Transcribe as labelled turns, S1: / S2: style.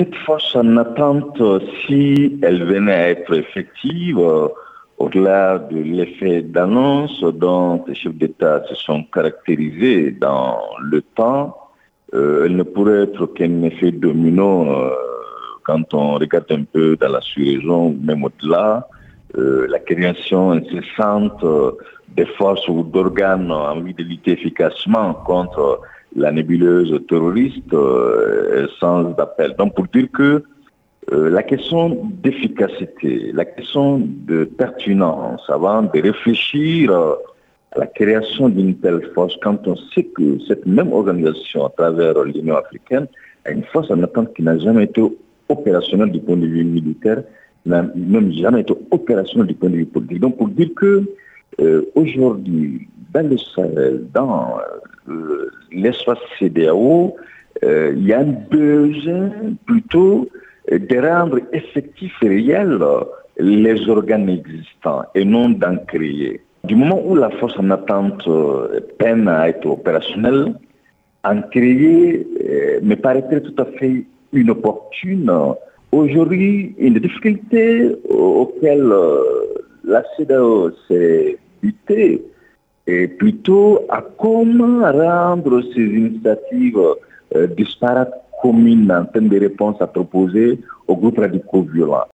S1: cette force en attente, si elle venait à être effective, au-delà de l'effet d'annonce dont les chefs d'État se sont caractérisés dans le temps, euh, elle ne pourrait être qu'un effet domino euh, quand on regarde un peu dans la sous-région, même au-delà, euh, la création incessante des forces ou d'organes en vue de lutter efficacement contre la nébuleuse terroriste sans appel. Donc pour dire que la question d'efficacité, la question de pertinence, avant de réfléchir la création d'une telle force quand on sait que cette même organisation, à travers l'Union africaine, a une force en attente qui n'a jamais été opérationnelle du point de vue militaire, n'a même jamais été opérationnelle du point de vue politique. Donc pour dire que euh, aujourd'hui, dans le Sahel, dans euh, l'espace CDAO, euh, il y a un besoin plutôt de rendre effectifs et réels les organes existants et non d'en créer. Du moment où la force en attente euh, peine à être opérationnelle, en créer euh, me paraîtrait tout à fait inopportune. Aujourd'hui, une difficulté auxquelles la CEDAO s'est butée est plutôt à comment rendre ces initiatives disparates communes en termes de réponses à proposer aux groupes radicaux violents.